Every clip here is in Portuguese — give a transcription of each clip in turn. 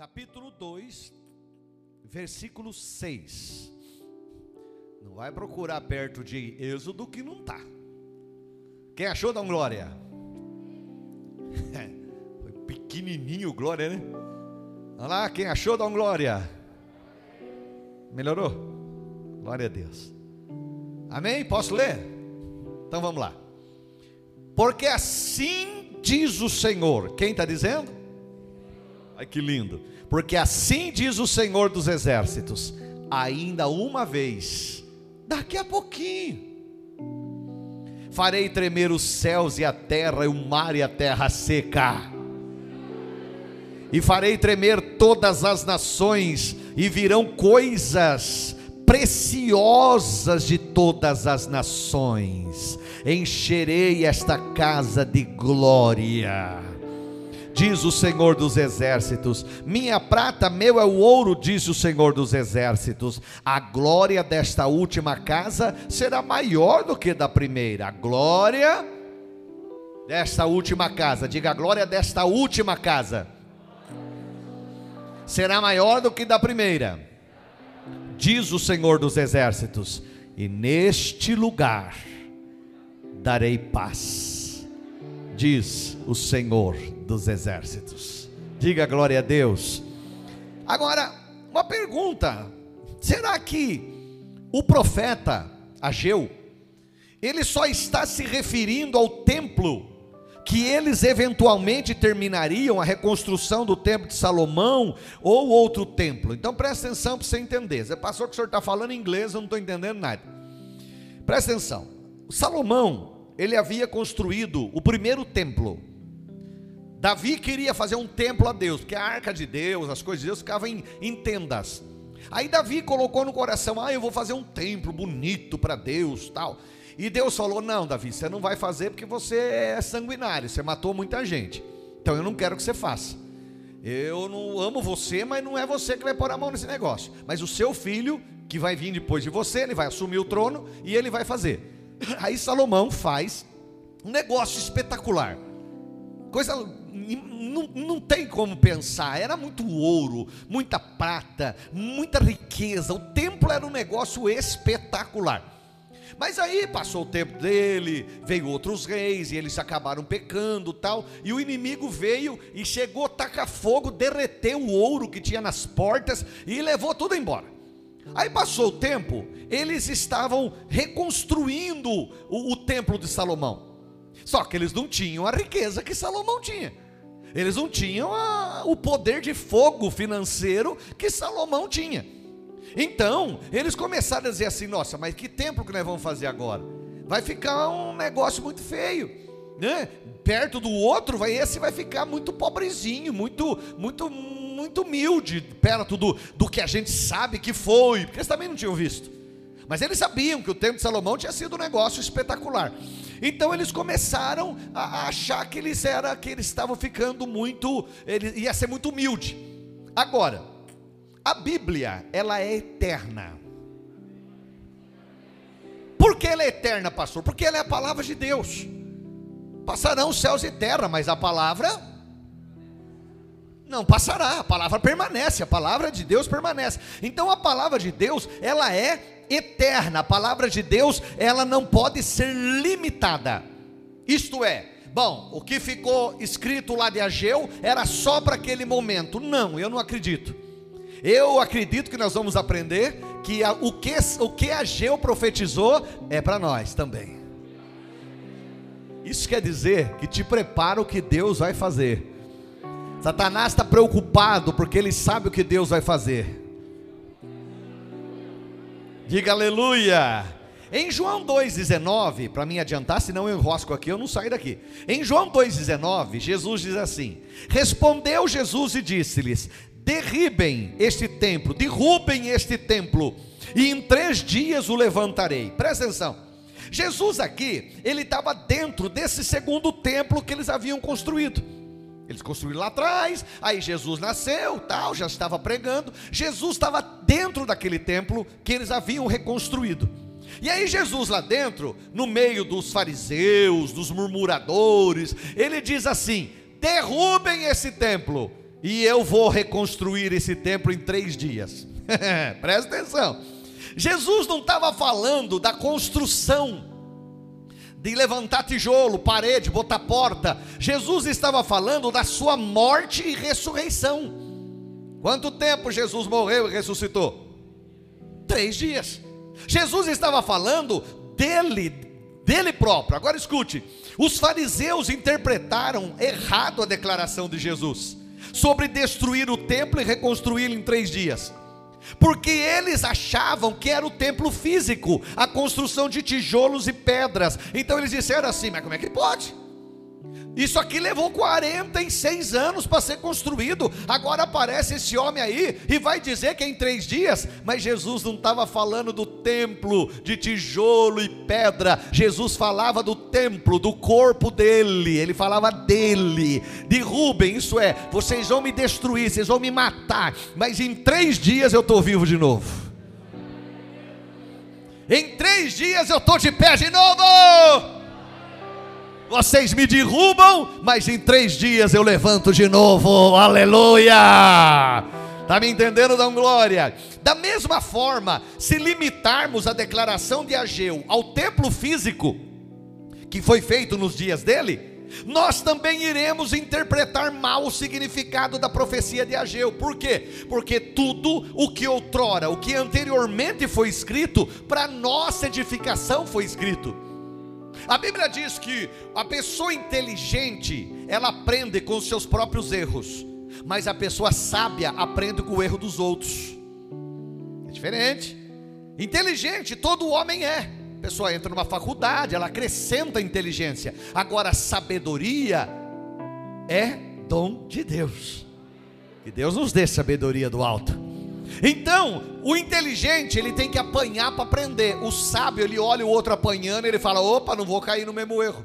capítulo 2, versículo 6. Não vai procurar perto de Êxodo que não está. Quem achou, dá um glória. Foi pequenininho, glória, né? Olha lá, quem achou, dá um glória. Melhorou? Glória a Deus. Amém? Posso ler? Então vamos lá. Porque assim diz o Senhor. Quem está dizendo? Ai que lindo. Porque assim diz o Senhor dos Exércitos: ainda uma vez, daqui a pouquinho, farei tremer os céus e a terra, e o mar e a terra seca. E farei tremer todas as nações, e virão coisas preciosas de todas as nações. Encherei esta casa de glória diz o Senhor dos Exércitos. Minha prata, meu é o ouro, diz o Senhor dos Exércitos. A glória desta última casa será maior do que da primeira. A glória desta última casa, diga a glória desta última casa, será maior do que da primeira, diz o Senhor dos Exércitos. E neste lugar darei paz, diz o Senhor dos exércitos. Diga glória a Deus. Agora, uma pergunta: será que o profeta Ageu, ele só está se referindo ao templo que eles eventualmente terminariam a reconstrução do templo de Salomão ou outro templo. Então presta atenção para você entender. Você passou que o senhor está falando inglês, eu não estou entendendo nada. Presta atenção. Salomão, ele havia construído o primeiro templo. Davi queria fazer um templo a Deus, porque a arca de Deus, as coisas de Deus ficavam em, em tendas. Aí Davi colocou no coração: ah, eu vou fazer um templo bonito para Deus, tal. E Deus falou: não, Davi, você não vai fazer porque você é sanguinário, você matou muita gente. Então eu não quero que você faça. Eu não amo você, mas não é você que vai pôr a mão nesse negócio. Mas o seu filho, que vai vir depois de você, ele vai assumir o trono e ele vai fazer. Aí Salomão faz um negócio espetacular. Coisa não, não tem como pensar, era muito ouro, muita prata, muita riqueza. O templo era um negócio espetacular. Mas aí passou o tempo dele, veio outros reis e eles acabaram pecando, tal, e o inimigo veio e chegou, taca fogo, derreteu o ouro que tinha nas portas e levou tudo embora. Aí passou o tempo, eles estavam reconstruindo o, o templo de Salomão. Só que eles não tinham a riqueza que Salomão tinha. Eles não tinham a, o poder de fogo financeiro que Salomão tinha. Então, eles começaram a dizer assim: nossa, mas que templo que nós vamos fazer agora? Vai ficar um negócio muito feio, né? Perto do outro, vai esse vai ficar muito pobrezinho, muito, muito, muito humilde, perto do, do que a gente sabe que foi, porque eles também não tinham visto. Mas eles sabiam que o templo de Salomão tinha sido um negócio espetacular. Então eles começaram a achar que eles era que eles estavam ficando muito, ele ia ser muito humilde. Agora, a Bíblia, ela é eterna. Por que ela é eterna, pastor? Porque ela é a palavra de Deus. Passarão céus e terra, mas a palavra não passará, a palavra permanece, a palavra de Deus permanece. Então a palavra de Deus, ela é eterna. A palavra de Deus, ela não pode ser limitada. Isto é, bom, o que ficou escrito lá de Ageu era só para aquele momento. Não, eu não acredito. Eu acredito que nós vamos aprender que a, o, que o que Ageu profetizou é para nós também. Isso quer dizer que te prepara o que Deus vai fazer. Satanás está preocupado porque ele sabe o que Deus vai fazer. Diga aleluia. Em João 2,19, para mim adiantar, senão eu enrosco aqui, eu não saio daqui. Em João 2,19, Jesus diz assim: Respondeu Jesus e disse-lhes: Derribem este templo, derrubem este templo, e em três dias o levantarei. Presta atenção. Jesus aqui, ele estava dentro desse segundo templo que eles haviam construído. Eles construíram lá atrás, aí Jesus nasceu, tal, já estava pregando. Jesus estava dentro daquele templo que eles haviam reconstruído. E aí Jesus lá dentro, no meio dos fariseus, dos murmuradores, ele diz assim: "Derrubem esse templo e eu vou reconstruir esse templo em três dias. Presta atenção. Jesus não estava falando da construção, de levantar tijolo, parede, botar porta. Jesus estava falando da sua morte e ressurreição. Quanto tempo Jesus morreu e ressuscitou? Três dias. Jesus estava falando dele, dele próprio. Agora escute: os fariseus interpretaram errado a declaração de Jesus sobre destruir o templo e reconstruí-lo em três dias porque eles achavam que era o templo físico, a construção de tijolos e pedras. Então eles disseram assim: mas como é que pode? Isso aqui levou 46 anos para ser construído. Agora aparece esse homem aí e vai dizer que é em três dias. Mas Jesus não estava falando do templo de tijolo e pedra. Jesus falava do templo, do corpo dele. Ele falava dele. Derrubem, isso é, vocês vão me destruir, vocês vão me matar. Mas em três dias eu estou vivo de novo. Em três dias eu estou de pé de novo. Vocês me derrubam, mas em três dias eu levanto de novo. Aleluia! Está me entendendo? Dão glória. Da mesma forma, se limitarmos a declaração de Ageu ao templo físico que foi feito nos dias dele, nós também iremos interpretar mal o significado da profecia de Ageu. Por quê? Porque tudo o que outrora, o que anteriormente foi escrito, para nossa edificação foi escrito. A Bíblia diz que a pessoa inteligente, ela aprende com os seus próprios erros, mas a pessoa sábia aprende com o erro dos outros. É diferente. Inteligente, todo homem é. A pessoa entra numa faculdade, ela acrescenta inteligência. Agora, sabedoria é dom de Deus. Que Deus nos dê sabedoria do alto. Então, o inteligente, ele tem que apanhar para aprender. O sábio, ele olha o outro apanhando, ele fala: opa, não vou cair no mesmo erro.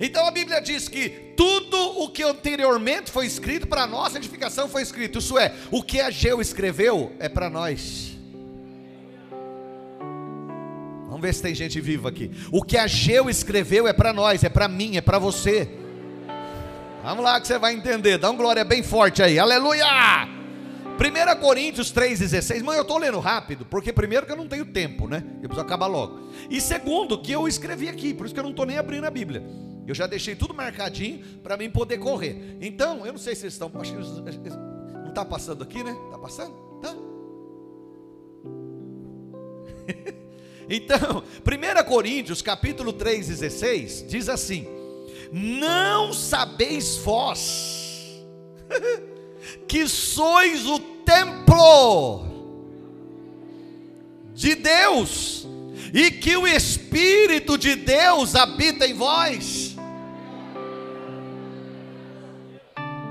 Então a Bíblia diz que tudo o que anteriormente foi escrito para nossa edificação foi escrito. Isso é, o que Ageu escreveu é para nós. Vamos ver se tem gente viva aqui. O que Ageu escreveu é para nós, é para mim, é para você. Vamos lá que você vai entender. Dá um glória bem forte aí. Aleluia! 1 Coríntios 3,16, mãe, eu estou lendo rápido, porque primeiro que eu não tenho tempo, né? Eu preciso acabar logo. E segundo, que eu escrevi aqui, por isso que eu não estou nem abrindo a Bíblia. Eu já deixei tudo marcadinho para mim poder correr. Então, eu não sei se vocês estão. Acho que não está passando aqui, né? Está passando? Tá. então, 1 Coríntios capítulo 3,16 diz assim: Não sabeis vós. que sois o templo de Deus e que o Espírito de Deus habita em vós.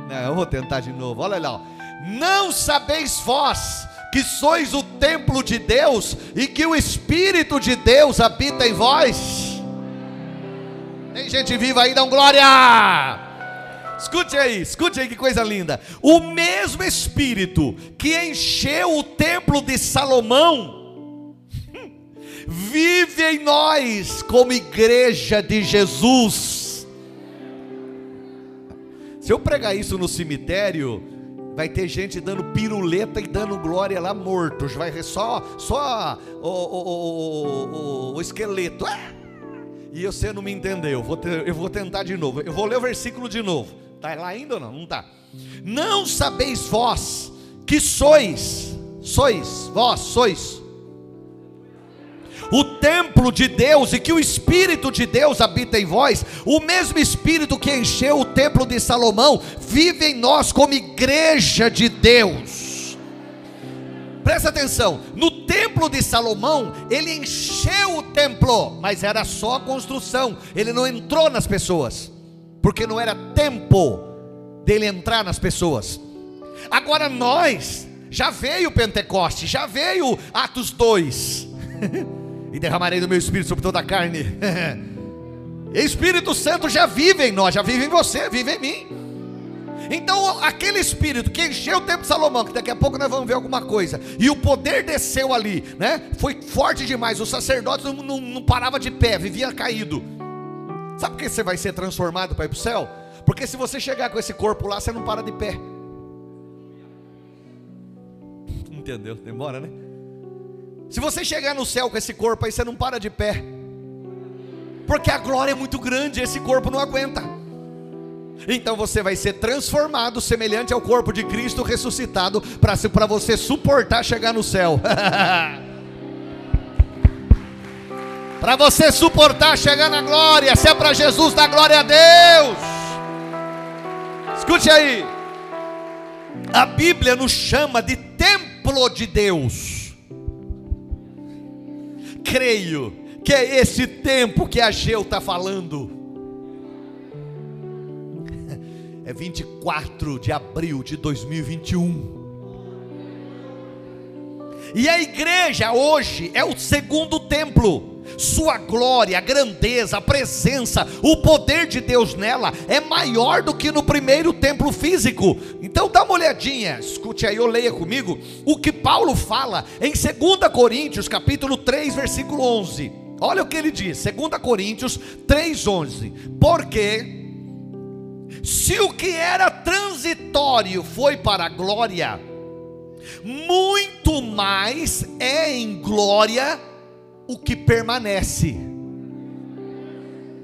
Não, eu vou tentar de novo, olha lá. Não sabeis vós que sois o templo de Deus e que o Espírito de Deus habita em vós? Tem gente viva aí, dá um glória! Escute aí, escute aí que coisa linda. O mesmo Espírito que encheu o templo de Salomão, vive em nós como igreja de Jesus. Se eu pregar isso no cemitério, vai ter gente dando piruleta e dando glória lá mortos. Vai só, só o, o, o, o esqueleto. Ah! E você não me entendeu. Eu vou, ter, eu vou tentar de novo. Eu vou ler o versículo de novo. Está lá ainda ou não? Não está. Não sabeis vós que sois, sois, vós sois o templo de Deus e que o Espírito de Deus habita em vós, o mesmo Espírito que encheu o templo de Salomão, vive em nós como igreja de Deus. Presta atenção, no templo de Salomão, ele encheu o templo, mas era só a construção, ele não entrou nas pessoas porque não era tempo dele entrar nas pessoas. Agora nós, já veio o Pentecoste, já veio Atos 2, e derramarei do meu espírito sobre toda a carne. Espírito Santo já vive em nós, já vive em você, vive em mim. Então, aquele espírito que encheu o templo de Salomão, que daqui a pouco nós vamos ver alguma coisa, e o poder desceu ali, né? Foi forte demais. O sacerdote não, não, não parava de pé, vivia caído. Sabe por que você vai ser transformado para ir para o céu? Porque se você chegar com esse corpo lá, você não para de pé. Entendeu? Demora, né? Se você chegar no céu com esse corpo aí, você não para de pé. Porque a glória é muito grande, esse corpo não aguenta. Então você vai ser transformado semelhante ao corpo de Cristo ressuscitado para você suportar chegar no céu. para você suportar chegar na glória, se é para Jesus, dá glória a Deus. Escute aí. A Bíblia nos chama de templo de Deus. Creio que é esse tempo que Ageu está falando. É 24 de abril de 2021. E a igreja hoje é o segundo templo sua glória, a grandeza, a presença, o poder de Deus nela é maior do que no primeiro templo físico. Então dá uma olhadinha, escute aí, ou leia comigo o que Paulo fala em 2 Coríntios, capítulo 3, versículo 11. Olha o que ele diz, 2 Coríntios 3:11. Porque se o que era transitório foi para a glória, muito mais é em glória o que permanece.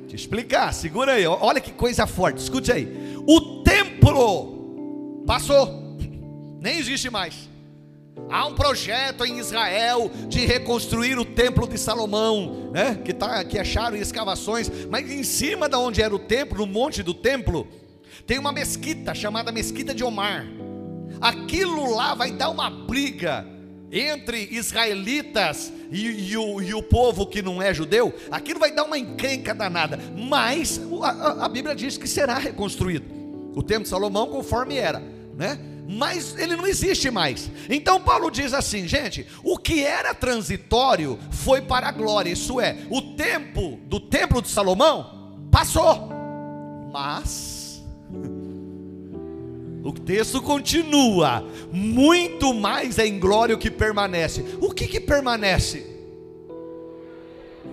Te explicar, segura aí, olha que coisa forte, escute aí. O templo passou, nem existe mais. Há um projeto em Israel de reconstruir o templo de Salomão, né? que, tá, que acharam escavações, mas em cima de onde era o templo, no monte do templo, tem uma mesquita chamada Mesquita de Omar. Aquilo lá vai dar uma briga entre israelitas e, e, o, e, o, povo que não é judeu, aquilo vai dar uma encrenca danada, mas a, a, Bíblia diz que será reconstruído o templo de Salomão conforme era, né? Mas ele não existe mais. Então Paulo diz assim, gente, o que era transitório foi para a glória. Isso é, o tempo do templo de Salomão passou, mas o texto continua, muito mais é em glória o que permanece. O que que permanece?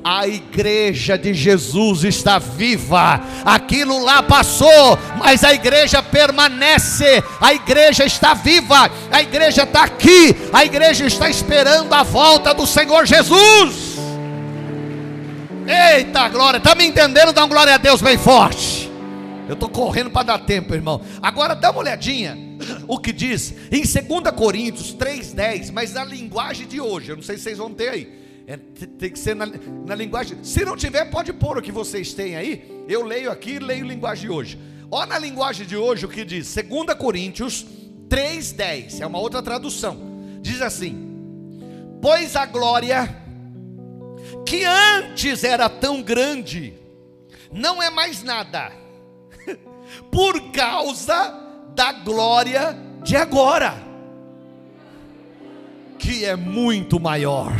A igreja de Jesus está viva. Aquilo lá passou, mas a igreja permanece. A igreja está viva. A igreja está aqui. A igreja está esperando a volta do Senhor Jesus. Eita glória, está me entendendo? Dá uma glória a Deus bem forte. Eu estou correndo para dar tempo, irmão. Agora dá uma olhadinha o que diz em 2 Coríntios 3,10, mas na linguagem de hoje. Eu não sei se vocês vão ter aí. É, tem que ser na, na, linguagem. Se não tiver, pode pôr o que vocês têm aí. Eu leio aqui e leio linguagem de hoje. Olha na linguagem de hoje o que diz. 2 Coríntios 3,10. É uma outra tradução. Diz assim: Pois a glória que antes era tão grande, não é mais nada por causa da glória de agora, que é muito maior.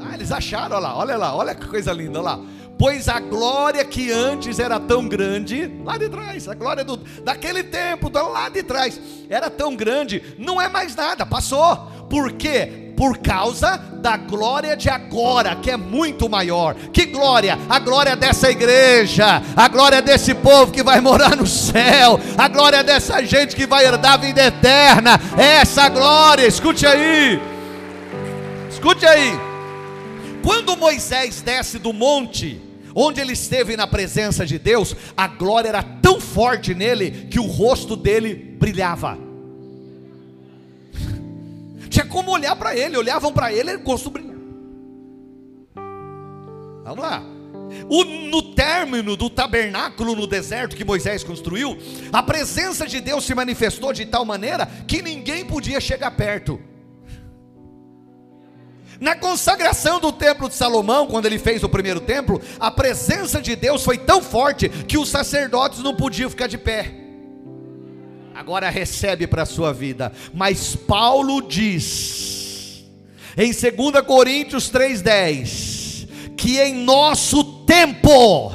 Ah, eles acharam, olha lá, olha lá, olha que coisa linda, olha lá. Pois a glória que antes era tão grande, lá de trás, a glória do, daquele tempo, lá de trás, era tão grande, não é mais nada, passou. Por quê? por causa da glória de agora, que é muito maior. Que glória? A glória dessa igreja, a glória desse povo que vai morar no céu, a glória dessa gente que vai herdar a vida eterna. Essa glória, escute aí. Escute aí. Quando Moisés desce do monte, onde ele esteve na presença de Deus, a glória era tão forte nele que o rosto dele brilhava. Tinha como olhar para ele, olhavam para ele, ele rosto brilhava. Vamos lá. O, no término do tabernáculo no deserto que Moisés construiu, a presença de Deus se manifestou de tal maneira que ninguém podia chegar perto. Na consagração do templo de Salomão, quando ele fez o primeiro templo, a presença de Deus foi tão forte que os sacerdotes não podiam ficar de pé agora recebe para a sua vida. Mas Paulo diz, em 2 Coríntios 3,10, que em nosso tempo,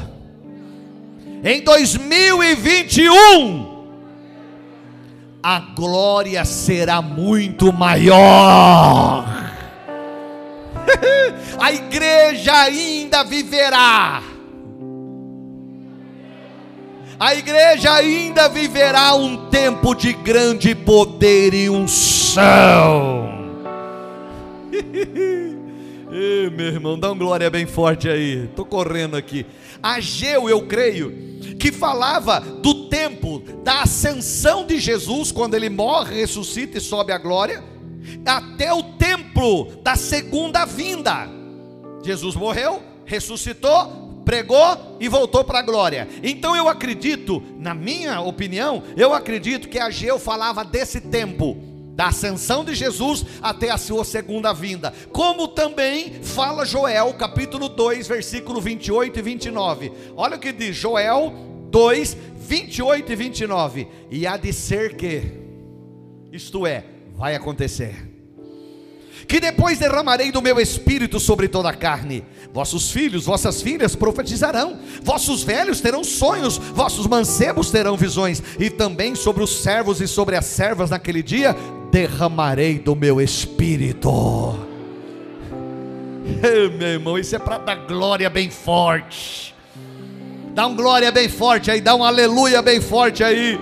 em 2021, a glória será muito maior. a igreja ainda viverá A igreja ainda viverá um tempo de grande poder e unção. Ei, meu irmão, dá um glória bem forte aí. Estou correndo aqui. Ageu, eu creio, que falava do tempo da ascensão de Jesus, quando ele morre, ressuscita e sobe à glória, até o tempo da segunda vinda. Jesus morreu, ressuscitou, pregou e voltou para a glória. Então eu acredito, na minha opinião, eu acredito que Ageu falava desse tempo da ascensão de Jesus até a sua segunda vinda. Como também fala Joel, capítulo 2, versículo 28 e 29. Olha o que diz Joel 2, 28 e 29. E há de ser que, isto é, vai acontecer que depois derramarei do meu espírito sobre toda a carne. Vossos filhos, vossas filhas profetizarão, vossos velhos terão sonhos, vossos mancebos terão visões, e também sobre os servos e sobre as servas naquele dia derramarei do meu espírito. meu irmão, isso é para dar glória bem forte. Dá um glória bem forte aí, dá um aleluia bem forte aí.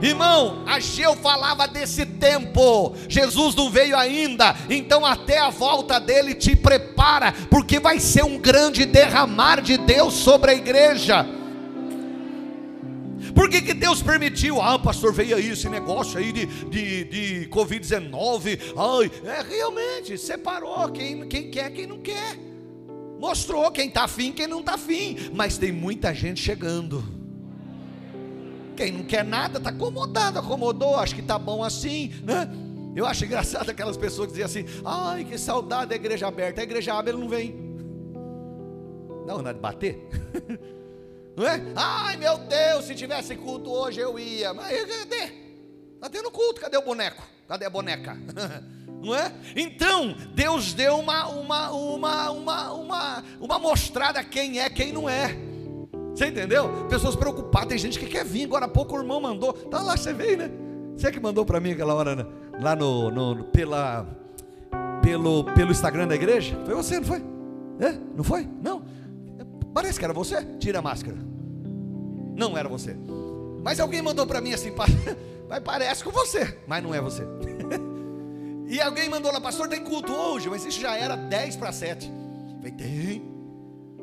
Irmão, Ageu falava desse tempo. Jesus não veio ainda, então até a volta dele te prepara, porque vai ser um grande derramar de Deus sobre a igreja. Por que, que Deus permitiu? Ah, pastor, veio aí esse negócio aí de, de, de Covid-19. Ai, é realmente, separou quem, quem quer, quem não quer. Mostrou quem está afim, quem não está afim. Mas tem muita gente chegando. Quem não quer nada está acomodado, acomodou, acho que está bom assim, né? Eu acho engraçado aquelas pessoas que dizem assim: ai, que saudade da igreja aberta. A igreja abre, ele não vem. Não, é de bater. Não é? Ai meu Deus, se tivesse culto hoje eu ia. Mas cadê? Está tendo culto, cadê o boneco? Cadê a boneca? Não é? Então, Deus deu uma, uma, uma, uma, uma, uma mostrada quem é, quem não é. Você entendeu? Pessoas preocupadas, tem gente que quer vir. Agora há pouco o irmão mandou. Tá lá, você veio, né? Você que mandou para mim aquela hora, né? lá no, no, pela, pelo, pelo Instagram da igreja? Foi você, não foi? É? Não foi? Não. Parece que era você. Tira a máscara. Não era você. Mas alguém mandou para mim assim, mas parece com você, mas não é você. e alguém mandou lá, pastor, tem culto hoje, mas isso já era 10 para 7. Falei, tem.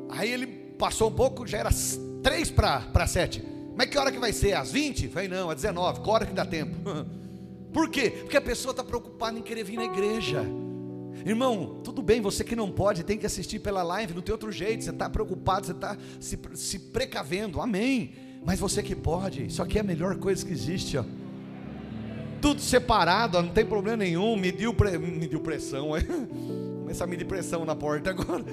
Aí ele passou um pouco, já era 3 para 7. Mas que hora que vai ser? Às 20? Falei, não, às 19, que hora que dá tempo? Por quê? Porque a pessoa está preocupada em querer vir na igreja. Irmão, tudo bem, você que não pode, tem que assistir pela live, não tem outro jeito, você está preocupado, você está se, se precavendo, amém. Mas você que pode, isso aqui é a melhor coisa que existe, ó. Tudo separado, ó, não tem problema nenhum. Mediu, pre... mediu pressão, é? começa a medir pressão na porta agora.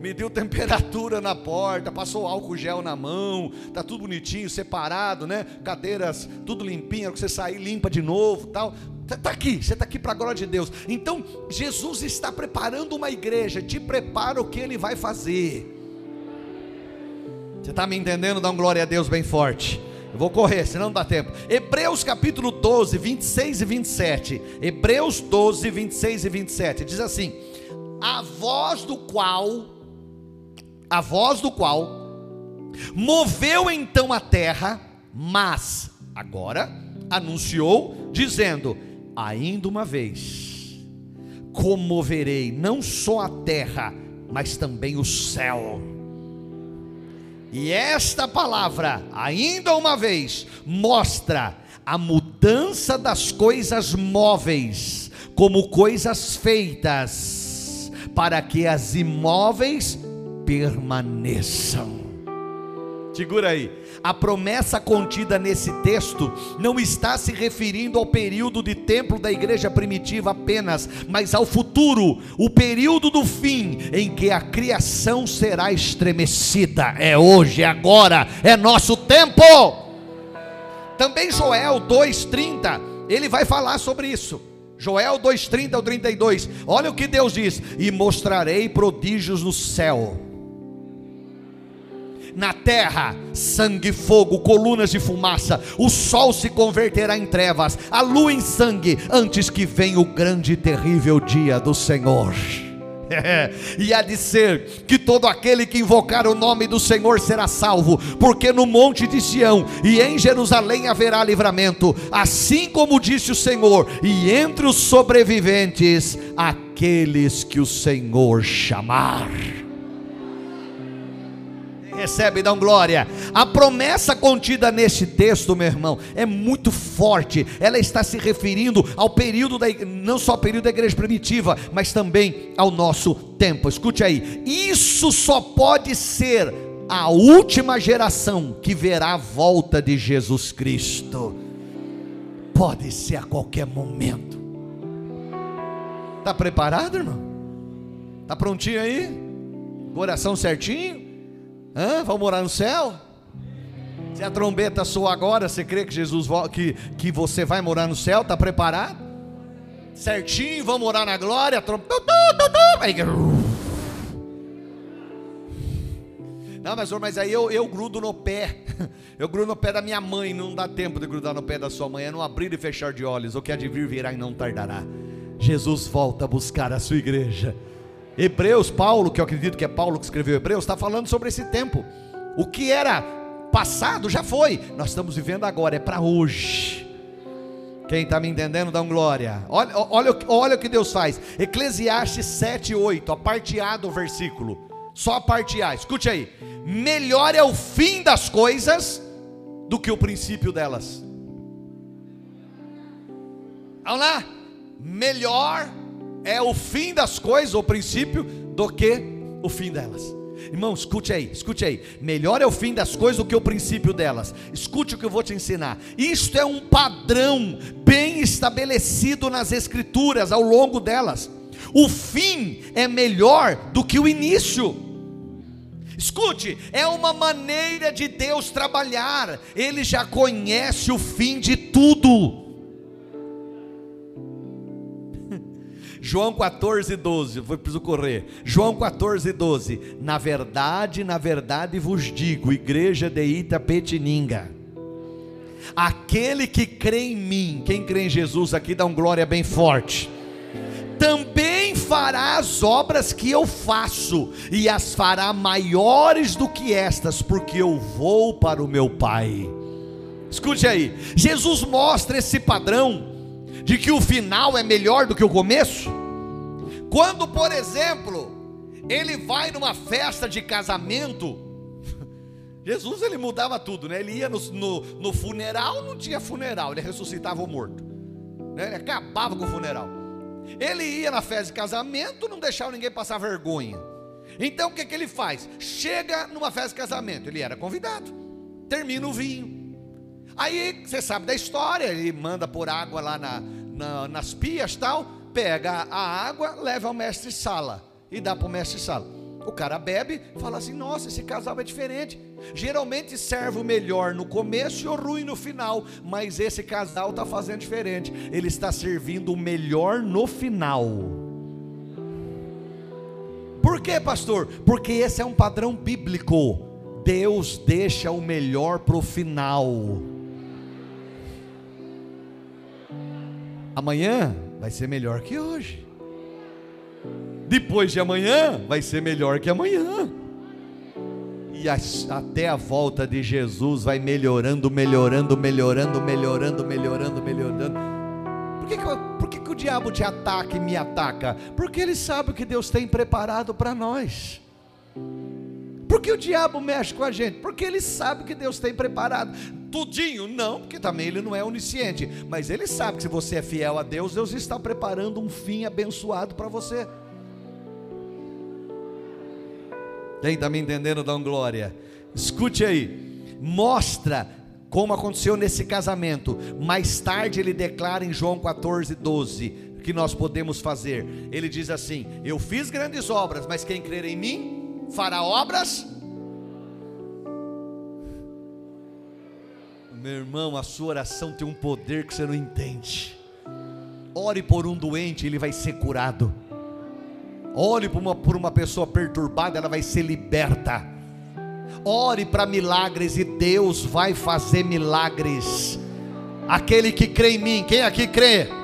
Mediu temperatura na porta, passou álcool gel na mão, tá tudo bonitinho, separado, né? Cadeiras tudo limpinho, que você sair limpa de novo, tal. Você está aqui, você está aqui para a glória de Deus. Então, Jesus está preparando uma igreja, te prepara o que Ele vai fazer. Você está me entendendo? Dá um glória a Deus bem forte. Eu vou correr, senão não dá tempo. Hebreus capítulo 12, 26 e 27. Hebreus 12, 26 e 27. Diz assim: A voz do qual, a voz do qual, moveu então a terra, mas agora anunciou, dizendo: Ainda uma vez, comoverei não só a terra, mas também o céu. E esta palavra, ainda uma vez, mostra a mudança das coisas móveis como coisas feitas, para que as imóveis permaneçam. Segura aí. A promessa contida nesse texto não está se referindo ao período de templo da igreja primitiva apenas, mas ao futuro, o período do fim em que a criação será estremecida. É hoje, é agora, é nosso tempo. Também Joel 2:30, ele vai falar sobre isso. Joel 2:30 ao 32. Olha o que Deus diz: "E mostrarei prodígios no céu." Na terra sangue, fogo, colunas de fumaça, o sol se converterá em trevas, a lua em sangue, antes que venha o grande e terrível dia do Senhor. e há de ser que todo aquele que invocar o nome do Senhor será salvo, porque no monte de Sião e em Jerusalém haverá livramento, assim como disse o Senhor, e entre os sobreviventes, aqueles que o Senhor chamar recebe, dão glória. A promessa contida neste texto, meu irmão, é muito forte. Ela está se referindo ao período da não só ao período da igreja primitiva, mas também ao nosso tempo. Escute aí. Isso só pode ser a última geração que verá a volta de Jesus Cristo. Pode ser a qualquer momento. Está preparado, irmão? Está prontinho aí? Coração certinho? Hã? Vamos morar no céu? Se a trombeta soa agora, você crê que Jesus que, que você vai morar no céu? Está preparado? Certinho, vamos morar na glória. Não, mas, mas aí eu, eu grudo no pé. Eu grudo no pé da minha mãe. Não dá tempo de grudar no pé da sua mãe. É não abrir e fechar de olhos. O que há de vir virá e não tardará. Jesus volta a buscar a sua igreja. Hebreus, Paulo, que eu acredito que é Paulo que escreveu Hebreus, está falando sobre esse tempo. O que era passado já foi, nós estamos vivendo agora, é para hoje. Quem está me entendendo, dá um glória. Olha, olha, olha o que Deus faz. Eclesiastes 7, 8, a parte A do versículo. Só a parte A, escute aí. Melhor é o fim das coisas do que o princípio delas. Vamos lá? Melhor é o fim das coisas, o princípio, do que o fim delas. Irmão, escute aí, escute aí. Melhor é o fim das coisas do que o princípio delas. Escute o que eu vou te ensinar. Isto é um padrão bem estabelecido nas Escrituras ao longo delas. O fim é melhor do que o início. Escute, é uma maneira de Deus trabalhar. Ele já conhece o fim de tudo. João 14, 12, vou preciso correr. João 14, 12. Na verdade, na verdade vos digo, igreja de Itapetininga. Aquele que crê em mim, quem crê em Jesus aqui dá um glória bem forte. Também fará as obras que eu faço, e as fará maiores do que estas, porque eu vou para o meu Pai. Escute aí, Jesus mostra esse padrão de que o final é melhor do que o começo? Quando, por exemplo, ele vai numa festa de casamento, Jesus ele mudava tudo, né? Ele ia no, no, no, funeral, não tinha funeral, ele ressuscitava o morto, né? ele acabava com o funeral. Ele ia na festa de casamento, não deixava ninguém passar vergonha. Então o que, que ele faz? Chega numa festa de casamento, ele era convidado, termina o vinho. Aí você sabe da história, ele manda por água lá na, na, nas pias tal, pega a água, leva ao mestre sala e dá para o mestre sala. O cara bebe, fala assim: nossa, esse casal é diferente. Geralmente serve o melhor no começo e o ruim no final, mas esse casal está fazendo diferente. Ele está servindo o melhor no final. Por quê, pastor? Porque esse é um padrão bíblico. Deus deixa o melhor para o final. Amanhã vai ser melhor que hoje. Depois de amanhã vai ser melhor que amanhã. E até a volta de Jesus vai melhorando, melhorando, melhorando, melhorando, melhorando, melhorando. Por que, que, por que, que o diabo te ataca e me ataca? Porque ele sabe o que Deus tem preparado para nós. Por que o diabo mexe com a gente? Porque ele sabe que Deus tem preparado. Tudinho? Não, porque também ele não é onisciente. Mas ele sabe que se você é fiel a Deus, Deus está preparando um fim abençoado para você. Quem está me entendendo, dá um glória. Escute aí. Mostra como aconteceu nesse casamento. Mais tarde ele declara em João 14, 12 que nós podemos fazer. Ele diz assim: Eu fiz grandes obras, mas quem crer em mim fará obras. Meu irmão, a sua oração tem um poder que você não entende. Ore por um doente, ele vai ser curado. Ore por uma, por uma pessoa perturbada, ela vai ser liberta. Ore para milagres e Deus vai fazer milagres. Aquele que crê em mim, quem aqui crê?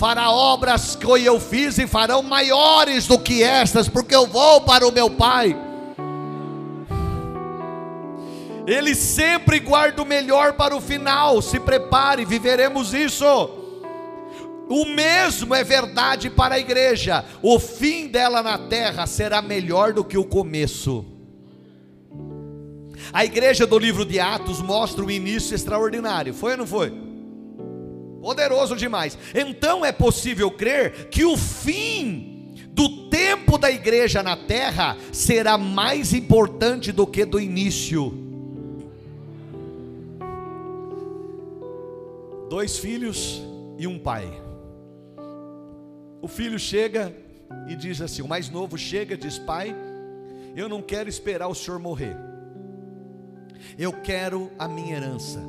Fará obras que eu fiz e farão maiores do que estas, porque eu vou para o meu Pai. Ele sempre guarda o melhor para o final. Se prepare, viveremos isso. O mesmo é verdade para a igreja. O fim dela na terra será melhor do que o começo. A igreja do livro de Atos mostra um início extraordinário. Foi ou não foi? Poderoso demais. Então é possível crer que o fim do tempo da igreja na terra será mais importante do que do início. dois filhos e um pai. O filho chega e diz assim: o mais novo chega e diz: Pai, eu não quero esperar o senhor morrer, eu quero a minha herança.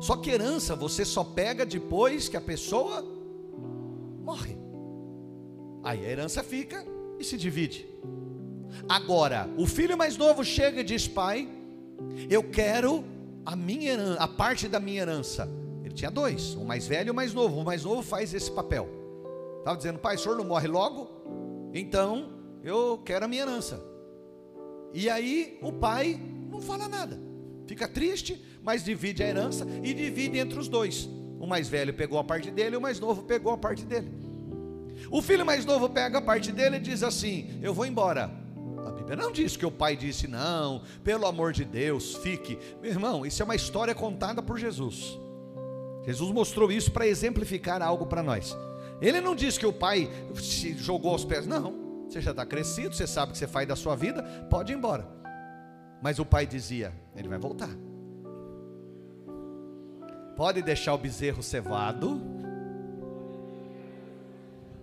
Só que herança você só pega depois que a pessoa morre. Aí a herança fica e se divide. Agora, o filho mais novo chega e diz: Pai, eu quero a minha herança, a parte da minha herança. Ele tinha dois, o mais velho e o mais novo. O mais novo faz esse papel. Estava dizendo, pai, o senhor não morre logo? Então eu quero a minha herança. E aí o pai não fala nada. Fica triste, mas divide a herança e divide entre os dois. O mais velho pegou a parte dele, o mais novo pegou a parte dele. O filho mais novo pega a parte dele e diz assim: Eu vou embora. A Bíblia não diz que o pai disse, não, pelo amor de Deus, fique. Meu irmão, isso é uma história contada por Jesus. Jesus mostrou isso para exemplificar algo para nós. Ele não disse que o pai se jogou aos pés, não. Você já está crescido, você sabe que você faz da sua vida, pode ir embora. Mas o pai dizia: ele vai voltar. Pode deixar o bezerro cevado,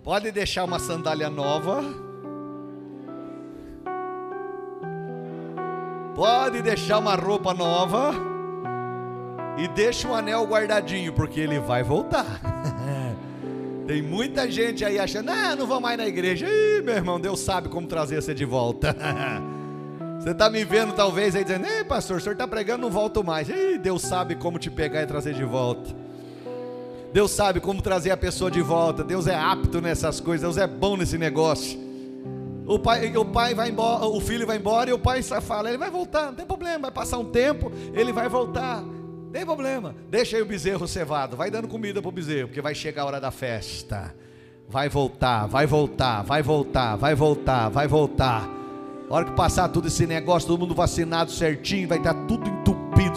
pode deixar uma sandália nova, pode deixar uma roupa nova e deixa o anel guardadinho, porque ele vai voltar. Tem muita gente aí achando, ah, não vou mais na igreja. Ih, meu irmão, Deus sabe como trazer você de volta. Você está me vendo talvez aí dizendo, ei pastor, o senhor está pregando, não volto mais. Ih, Deus sabe como te pegar e trazer de volta. Deus sabe como trazer a pessoa de volta. Deus é apto nessas coisas, Deus é bom nesse negócio. O pai, o pai vai embora, o filho vai embora e o pai fala, ele vai voltar, não tem problema, vai passar um tempo, ele vai voltar. Tem problema. Deixa aí o bezerro cevado. Vai dando comida para o bezerro, porque vai chegar a hora da festa. Vai voltar, vai voltar, vai voltar, vai voltar, vai voltar. Hora que passar tudo esse negócio, todo mundo vacinado certinho, vai estar tudo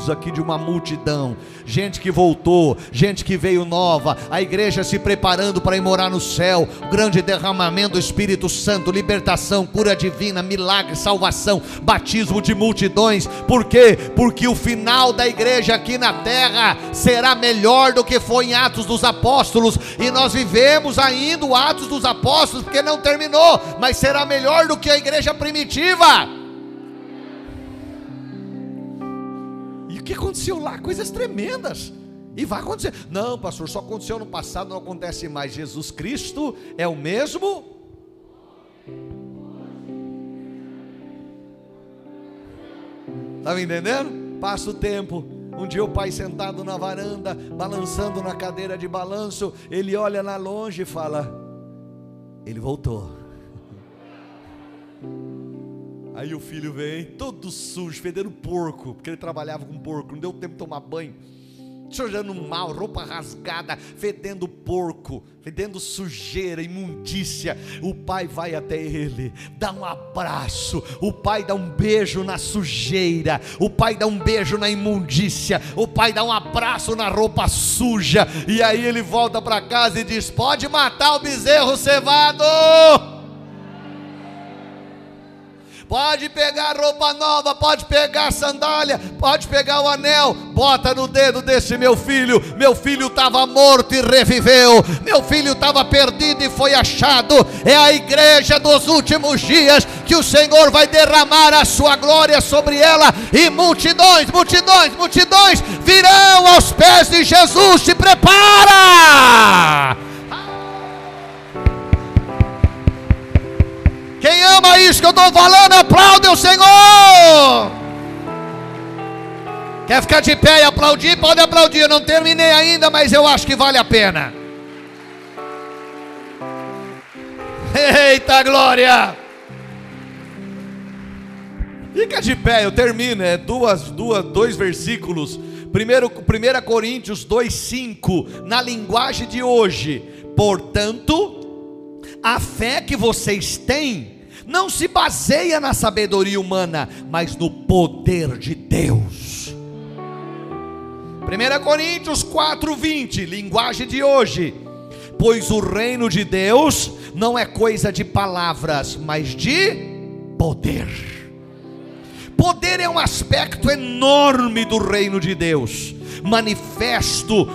aqui de uma multidão. Gente que voltou, gente que veio nova, a igreja se preparando para ir morar no céu. grande derramamento do Espírito Santo, libertação, cura divina, milagre, salvação, batismo de multidões. Por quê? Porque o final da igreja aqui na terra será melhor do que foi em Atos dos Apóstolos. E nós vivemos ainda o Atos dos Apóstolos, porque não terminou, mas será melhor do que a igreja primitiva que aconteceu lá? Coisas tremendas. E vai acontecer. Não, pastor, só aconteceu no passado, não acontece mais. Jesus Cristo é o mesmo. Está me entendendo? Passa o tempo. Um dia o pai sentado na varanda, balançando na cadeira de balanço, ele olha lá longe e fala: Ele voltou. Aí o filho vem, todo sujo, fedendo porco, porque ele trabalhava com porco, não deu tempo de tomar banho. Chorando mal, roupa rasgada, fedendo porco, fedendo sujeira, imundícia. O pai vai até ele, dá um abraço. O pai dá um beijo na sujeira. O pai dá um beijo na imundícia. O pai dá um abraço na roupa suja. E aí ele volta para casa e diz: Pode matar o bezerro cevado. Pode pegar roupa nova, pode pegar sandália, pode pegar o anel, bota no dedo desse meu filho. Meu filho estava morto e reviveu. Meu filho estava perdido e foi achado. É a igreja dos últimos dias que o Senhor vai derramar a sua glória sobre ela e multidões, multidões, multidões virão aos pés de Jesus. Se prepara! Quem ama isso que eu estou falando, aplaude o Senhor. Quer ficar de pé e aplaudir? Pode aplaudir. Eu não terminei ainda, mas eu acho que vale a pena. Eita glória! Fica de pé, eu termino, é duas, duas, dois versículos. Primeiro, 1 Coríntios 2,5, na linguagem de hoje. Portanto, a fé que vocês têm não se baseia na sabedoria humana, mas no poder de Deus. 1 Coríntios 4,20, linguagem de hoje. Pois o reino de Deus não é coisa de palavras, mas de poder. Poder é um aspecto enorme do reino de Deus, manifesto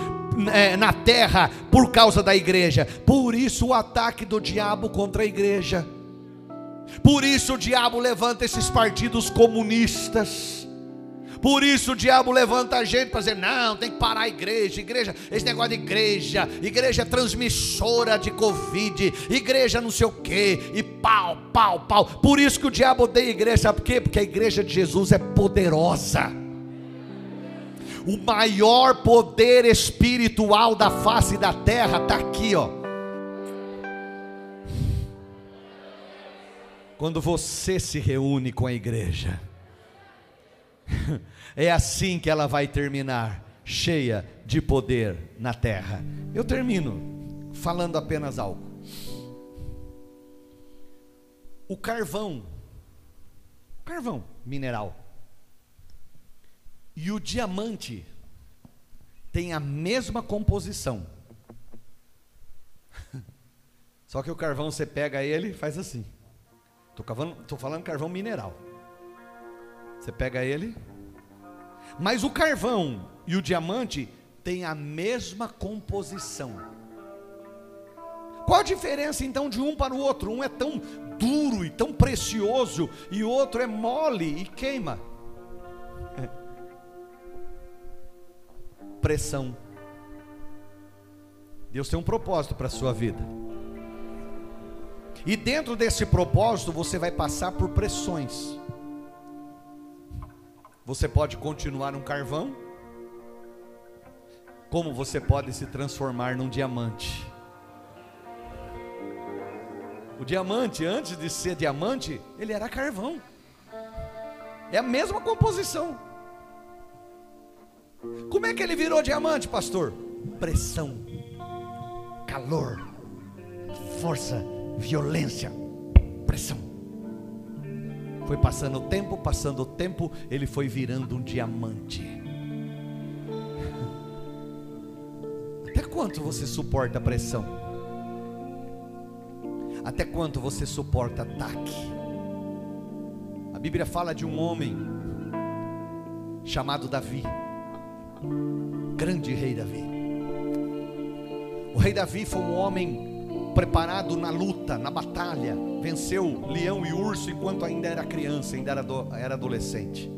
é, na terra por causa da igreja. Por isso o ataque do diabo contra a igreja. Por isso o diabo levanta esses partidos comunistas. Por isso o diabo levanta a gente para dizer: não, tem que parar a igreja, igreja, esse negócio de igreja, igreja é transmissora de Covid, igreja não sei o que, e pau, pau, pau. Por isso que o diabo odeia a igreja, sabe por quê? Porque a igreja de Jesus é poderosa. O maior poder espiritual da face da terra está aqui, ó. Quando você se reúne com a igreja, é assim que ela vai terminar, cheia de poder na terra. Eu termino falando apenas algo. O carvão, carvão mineral, e o diamante têm a mesma composição. Só que o carvão você pega ele, faz assim. Estou falando carvão mineral. Você pega ele, mas o carvão e o diamante têm a mesma composição. Qual a diferença então de um para o outro? Um é tão duro e tão precioso, e o outro é mole e queima. pressão. Deus tem um propósito para a sua vida. E dentro desse propósito você vai passar por pressões. Você pode continuar um carvão, como você pode se transformar num diamante. O diamante, antes de ser diamante, ele era carvão. É a mesma composição. Como é que ele virou diamante, pastor? Pressão, calor, força, violência, pressão. Foi passando o tempo, passando o tempo, ele foi virando um diamante. Até quanto você suporta pressão? Até quanto você suporta ataque? A Bíblia fala de um homem chamado Davi grande rei Davi. O rei Davi foi um homem preparado na luta, na batalha, venceu leão e urso enquanto ainda era criança, ainda era, do, era adolescente.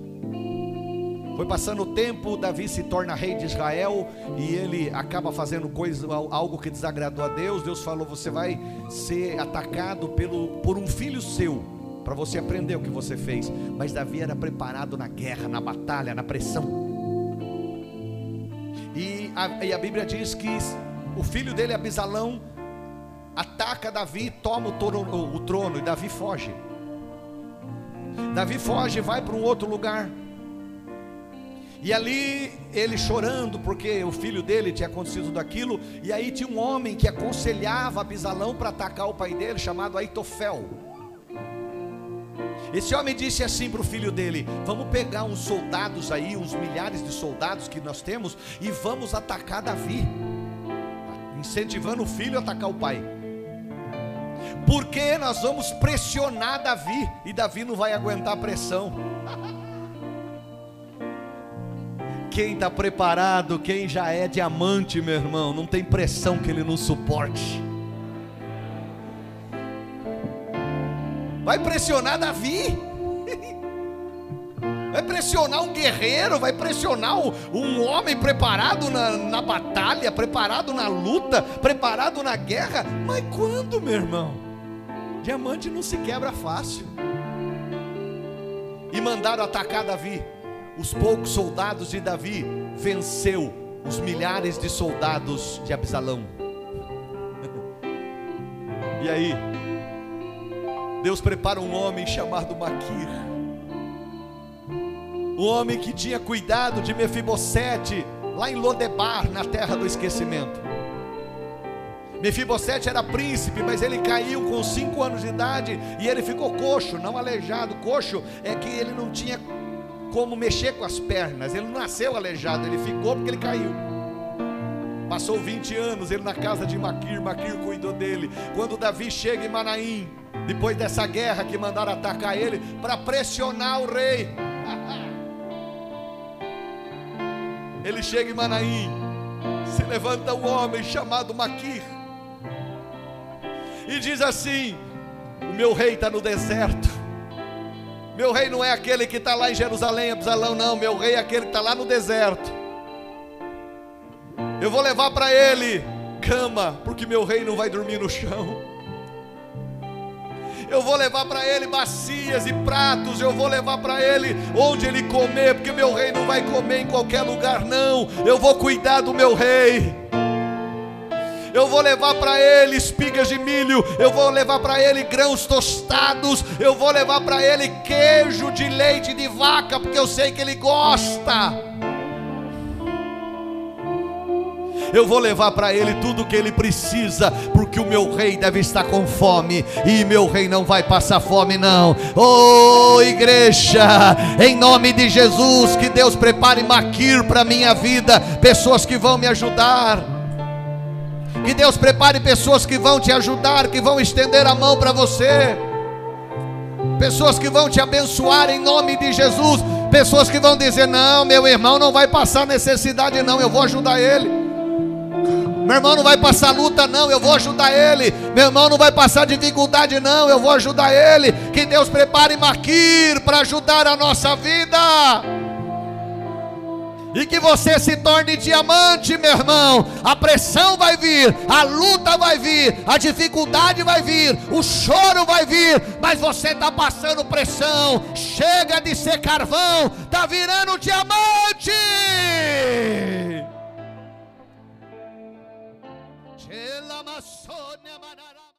Foi passando o tempo, Davi se torna rei de Israel e ele acaba fazendo coisa, algo que desagradou a Deus. Deus falou: Você vai ser atacado pelo, por um filho seu, para você aprender o que você fez. Mas Davi era preparado na guerra, na batalha, na pressão a, e a Bíblia diz que o filho dele, Abisalão, ataca Davi, toma o trono, o trono e Davi foge. Davi foge e vai para um outro lugar. E ali ele chorando, porque o filho dele tinha acontecido daquilo, e aí tinha um homem que aconselhava Abisalão para atacar o pai dele, chamado Aitofel. Esse homem disse assim para o filho dele: Vamos pegar uns soldados aí, uns milhares de soldados que nós temos, e vamos atacar Davi, incentivando o filho a atacar o pai. Porque nós vamos pressionar Davi, e Davi não vai aguentar a pressão. Quem está preparado, quem já é diamante, meu irmão, não tem pressão que ele não suporte. Vai pressionar Davi. Vai pressionar um guerreiro, vai pressionar um homem preparado na, na batalha, preparado na luta, preparado na guerra. Mas quando, meu irmão? Diamante não se quebra fácil. E mandaram atacar Davi. Os poucos soldados de Davi venceu os milhares de soldados de Absalão. e aí? Deus prepara um homem chamado Maquir. Um homem que tinha cuidado de Mefibosete lá em Lodebar, na terra do esquecimento. Mefibosete era príncipe, mas ele caiu com cinco anos de idade e ele ficou coxo, não aleijado. Coxo é que ele não tinha como mexer com as pernas. Ele não nasceu aleijado, ele ficou porque ele caiu. Passou 20 anos ele na casa de Maquir, Maquir cuidou dele. Quando Davi chega em Manaim, depois dessa guerra que mandaram atacar ele para pressionar o rei. Ele chega em Manaim, se levanta um homem chamado Maquir e diz assim: O meu rei está no deserto. Meu rei não é aquele que está lá em Jerusalém, Absalão, não. Meu rei é aquele que está lá no deserto. Eu vou levar para ele cama, porque meu rei não vai dormir no chão. Eu vou levar para ele bacias e pratos, eu vou levar para ele onde ele comer, porque meu rei não vai comer em qualquer lugar, não. Eu vou cuidar do meu rei eu vou levar para ele espigas de milho, eu vou levar para ele grãos tostados, eu vou levar para ele queijo de leite de vaca, porque eu sei que ele gosta. Eu vou levar para ele tudo o que ele precisa, porque o meu rei deve estar com fome, e meu rei não vai passar fome, não. Oh, igreja, em nome de Jesus, que Deus prepare maquir para minha vida, pessoas que vão me ajudar que Deus prepare pessoas que vão te ajudar, que vão estender a mão para você. Pessoas que vão te abençoar em nome de Jesus. Pessoas que vão dizer: Não, meu irmão não vai passar necessidade, não, eu vou ajudar ele. Meu irmão não vai passar luta, não, eu vou ajudar ele. Meu irmão não vai passar dificuldade, não, eu vou ajudar ele. Que Deus prepare Maquir para ajudar a nossa vida e que você se torne diamante, meu irmão. A pressão vai vir, a luta vai vir, a dificuldade vai vir, o choro vai vir, mas você está passando pressão. Chega de ser carvão, está virando diamante.